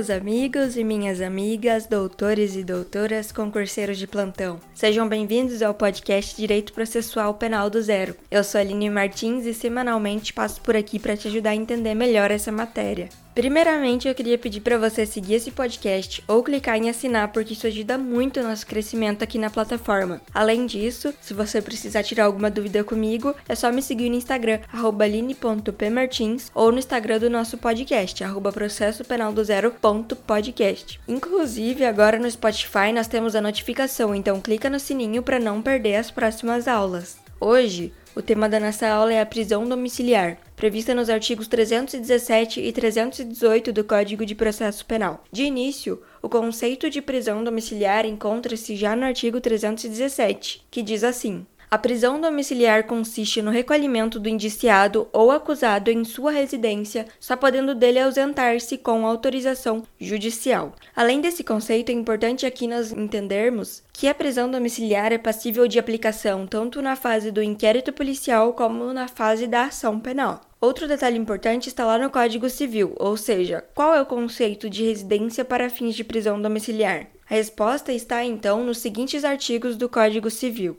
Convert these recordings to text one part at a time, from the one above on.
meus amigos e minhas amigas, doutores e doutoras, concurseiros de plantão. Sejam bem-vindos ao podcast Direito Processual Penal do Zero. Eu sou Aline Martins e semanalmente passo por aqui para te ajudar a entender melhor essa matéria. Primeiramente, eu queria pedir para você seguir esse podcast ou clicar em assinar, porque isso ajuda muito o nosso crescimento aqui na plataforma. Além disso, se você precisar tirar alguma dúvida comigo, é só me seguir no Instagram, line.pmartins, ou no Instagram do nosso podcast, arroba processo penal do zero.podcast. Inclusive, agora no Spotify nós temos a notificação, então clica no sininho para não perder as próximas aulas. Hoje, o tema da nossa aula é a prisão domiciliar, prevista nos artigos 317 e 318 do Código de Processo Penal. De início, o conceito de prisão domiciliar encontra-se já no artigo 317, que diz assim: a prisão domiciliar consiste no recolhimento do indiciado ou acusado em sua residência, só podendo dele ausentar-se com autorização judicial. Além desse conceito, é importante aqui nós entendermos que a prisão domiciliar é passível de aplicação tanto na fase do inquérito policial como na fase da ação penal. Outro detalhe importante está lá no Código Civil, ou seja, qual é o conceito de residência para fins de prisão domiciliar? A resposta está então nos seguintes artigos do Código Civil.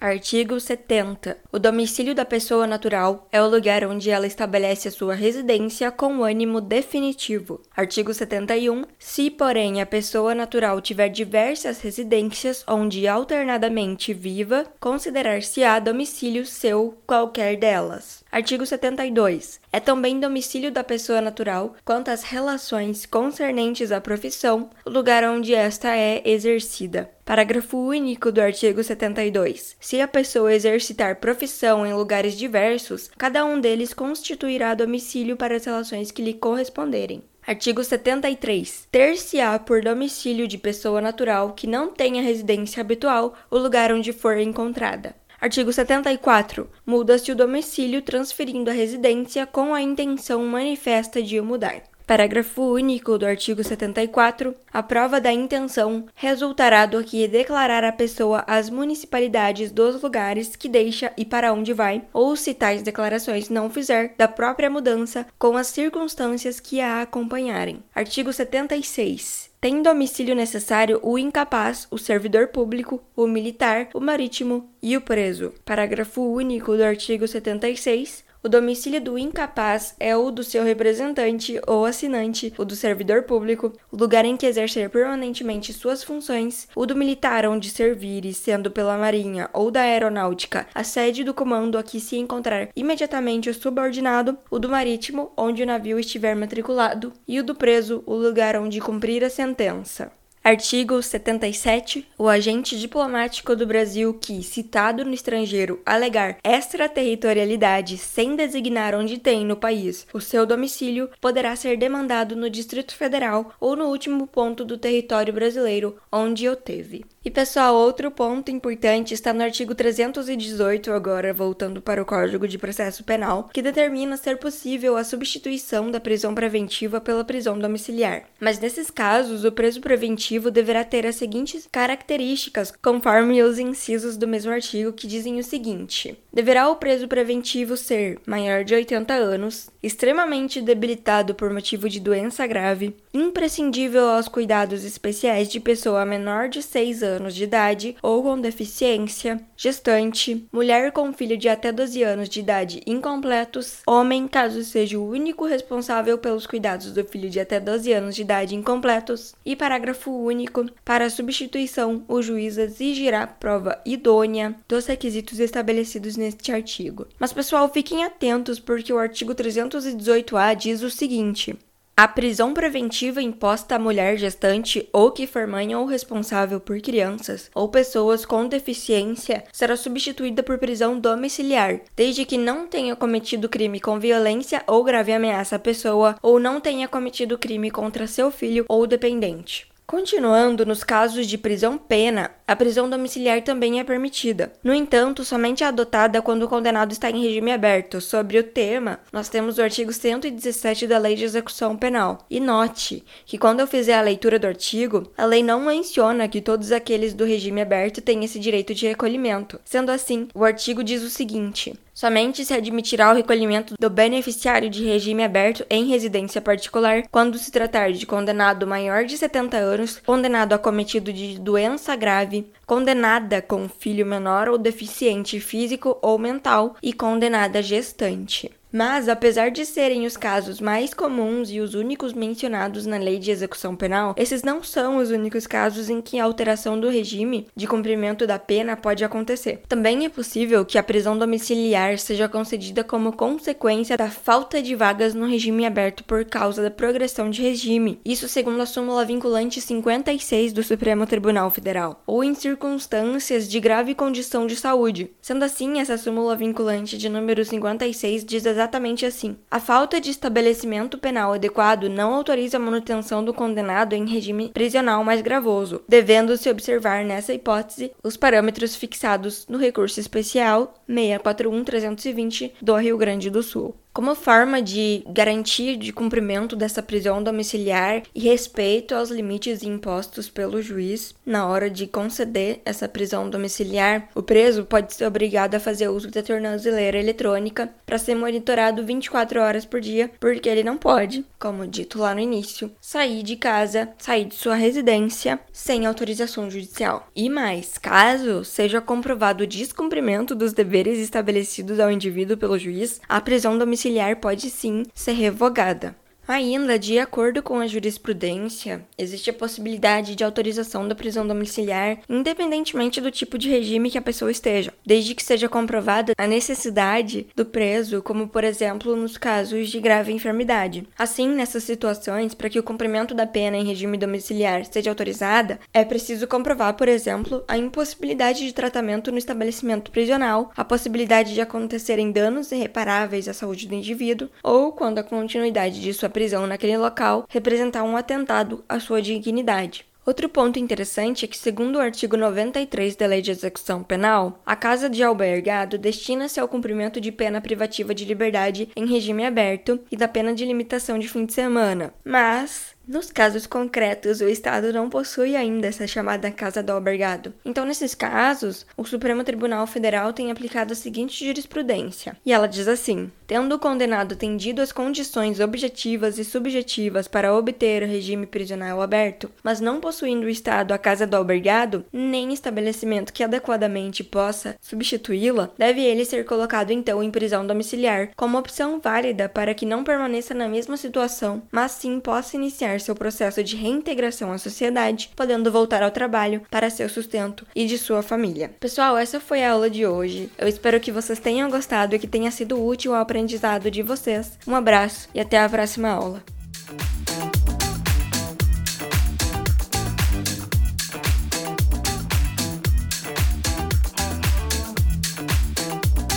Artigo 70. O domicílio da pessoa natural é o lugar onde ela estabelece a sua residência com ânimo definitivo. Artigo 71. Se, porém, a pessoa natural tiver diversas residências onde alternadamente viva, considerar-se-á domicílio seu qualquer delas. Artigo 72. É também domicílio da pessoa natural quanto às relações concernentes à profissão, o lugar onde esta é exercida. Parágrafo único do artigo 72. Se a pessoa exercitar profissão em lugares diversos, cada um deles constituirá domicílio para as relações que lhe corresponderem. Artigo 73. Ter-se-á por domicílio de pessoa natural que não tenha residência habitual o lugar onde for encontrada. Artigo 74. Muda-se o domicílio transferindo a residência com a intenção manifesta de o mudar. Parágrafo único do artigo 74. A prova da intenção resultará do que declarar a pessoa as municipalidades dos lugares que deixa e para onde vai, ou se tais declarações não fizer, da própria mudança com as circunstâncias que a acompanharem. Artigo 76 tem domicílio necessário o incapaz, o servidor público, o militar, o marítimo e o preso. Parágrafo único do artigo 76. O domicílio do incapaz é o do seu representante ou assinante, o do servidor público, o lugar em que exercer permanentemente suas funções, o do militar onde servir, sendo pela Marinha ou da Aeronáutica, a sede do comando a que se encontrar imediatamente o subordinado, o do marítimo, onde o navio estiver matriculado, e o do preso, o lugar onde cumprir a sentença. Artigo 77. O agente diplomático do Brasil que, citado no estrangeiro, alegar extraterritorialidade sem designar onde tem no país o seu domicílio, poderá ser demandado no Distrito Federal ou no último ponto do território brasileiro onde o teve. E pessoal, outro ponto importante está no artigo 318, agora voltando para o Código de Processo Penal, que determina ser possível a substituição da prisão preventiva pela prisão domiciliar. Mas nesses casos, o preso preventivo deverá ter as seguintes características, conforme os incisos do mesmo artigo que dizem o seguinte: deverá o preso preventivo ser maior de 80 anos, extremamente debilitado por motivo de doença grave, imprescindível aos cuidados especiais de pessoa menor de 6 anos de idade ou com deficiência, gestante, mulher com filho de até 12 anos de idade incompletos, homem, caso seja o único responsável pelos cuidados do filho de até 12 anos de idade incompletos, e parágrafo único, para substituição, o juiz exigirá prova idônea dos requisitos estabelecidos neste artigo. Mas pessoal, fiquem atentos porque o artigo 300 218-A diz o seguinte: a prisão preventiva imposta à mulher gestante ou que for mãe ou responsável por crianças ou pessoas com deficiência será substituída por prisão domiciliar, desde que não tenha cometido crime com violência ou grave ameaça à pessoa ou não tenha cometido crime contra seu filho ou dependente. Continuando, nos casos de prisão-pena, a prisão domiciliar também é permitida. No entanto, somente é adotada quando o condenado está em regime aberto. Sobre o tema, nós temos o artigo 117 da Lei de Execução Penal. E note que quando eu fizer a leitura do artigo, a lei não menciona que todos aqueles do regime aberto têm esse direito de recolhimento. Sendo assim, o artigo diz o seguinte: Somente se admitirá o recolhimento do beneficiário de regime aberto em residência particular quando se tratar de condenado maior de 70 anos, condenado acometido de doença grave, condenada com filho menor ou deficiente físico ou mental e condenada gestante. Mas, apesar de serem os casos mais comuns e os únicos mencionados na lei de execução penal, esses não são os únicos casos em que a alteração do regime de cumprimento da pena pode acontecer. Também é possível que a prisão domiciliar seja concedida como consequência da falta de vagas no regime aberto por causa da progressão de regime, isso segundo a súmula vinculante 56 do Supremo Tribunal Federal, ou em circunstâncias de grave condição de saúde. Sendo assim, essa súmula vinculante de número 56 diz exatamente assim. A falta de estabelecimento penal adequado não autoriza a manutenção do condenado em regime prisional mais gravoso, devendo-se observar nessa hipótese os parâmetros fixados no recurso especial 641-320 do Rio Grande do Sul. Como forma de garantia de cumprimento dessa prisão domiciliar e respeito aos limites impostos pelo juiz na hora de conceder essa prisão domiciliar, o preso pode ser obrigado a fazer uso da tornozeleira eletrônica para ser monitorado 24 horas por dia, porque ele não pode, como dito lá no início, sair de casa, sair de sua residência sem autorização judicial. E mais, caso seja comprovado o descumprimento dos deveres estabelecidos ao indivíduo pelo juiz, a prisão domiciliar domiciliar pode sim ser revogada. Ainda, de acordo com a jurisprudência, existe a possibilidade de autorização da prisão domiciliar, independentemente do tipo de regime que a pessoa esteja, desde que seja comprovada a necessidade do preso, como por exemplo nos casos de grave enfermidade. Assim, nessas situações, para que o cumprimento da pena em regime domiciliar seja autorizada, é preciso comprovar, por exemplo, a impossibilidade de tratamento no estabelecimento prisional, a possibilidade de acontecerem danos irreparáveis à saúde do indivíduo, ou quando a continuidade de sua prisão naquele local representar um atentado à sua dignidade. Outro ponto interessante é que, segundo o artigo 93 da Lei de Execução Penal, a casa de albergado destina-se ao cumprimento de pena privativa de liberdade em regime aberto e da pena de limitação de fim de semana. Mas nos casos concretos, o Estado não possui ainda essa chamada casa do albergado. Então, nesses casos, o Supremo Tribunal Federal tem aplicado a seguinte jurisprudência. E ela diz assim: tendo o condenado atendido às condições objetivas e subjetivas para obter o regime prisional aberto, mas não possuindo o Estado a casa do albergado, nem estabelecimento que adequadamente possa substituí-la, deve ele ser colocado então em prisão domiciliar, como opção válida para que não permaneça na mesma situação, mas sim possa iniciar seu processo de reintegração à sociedade, podendo voltar ao trabalho para seu sustento e de sua família. Pessoal, essa foi a aula de hoje. Eu espero que vocês tenham gostado e que tenha sido útil ao aprendizado de vocês. Um abraço e até a próxima aula.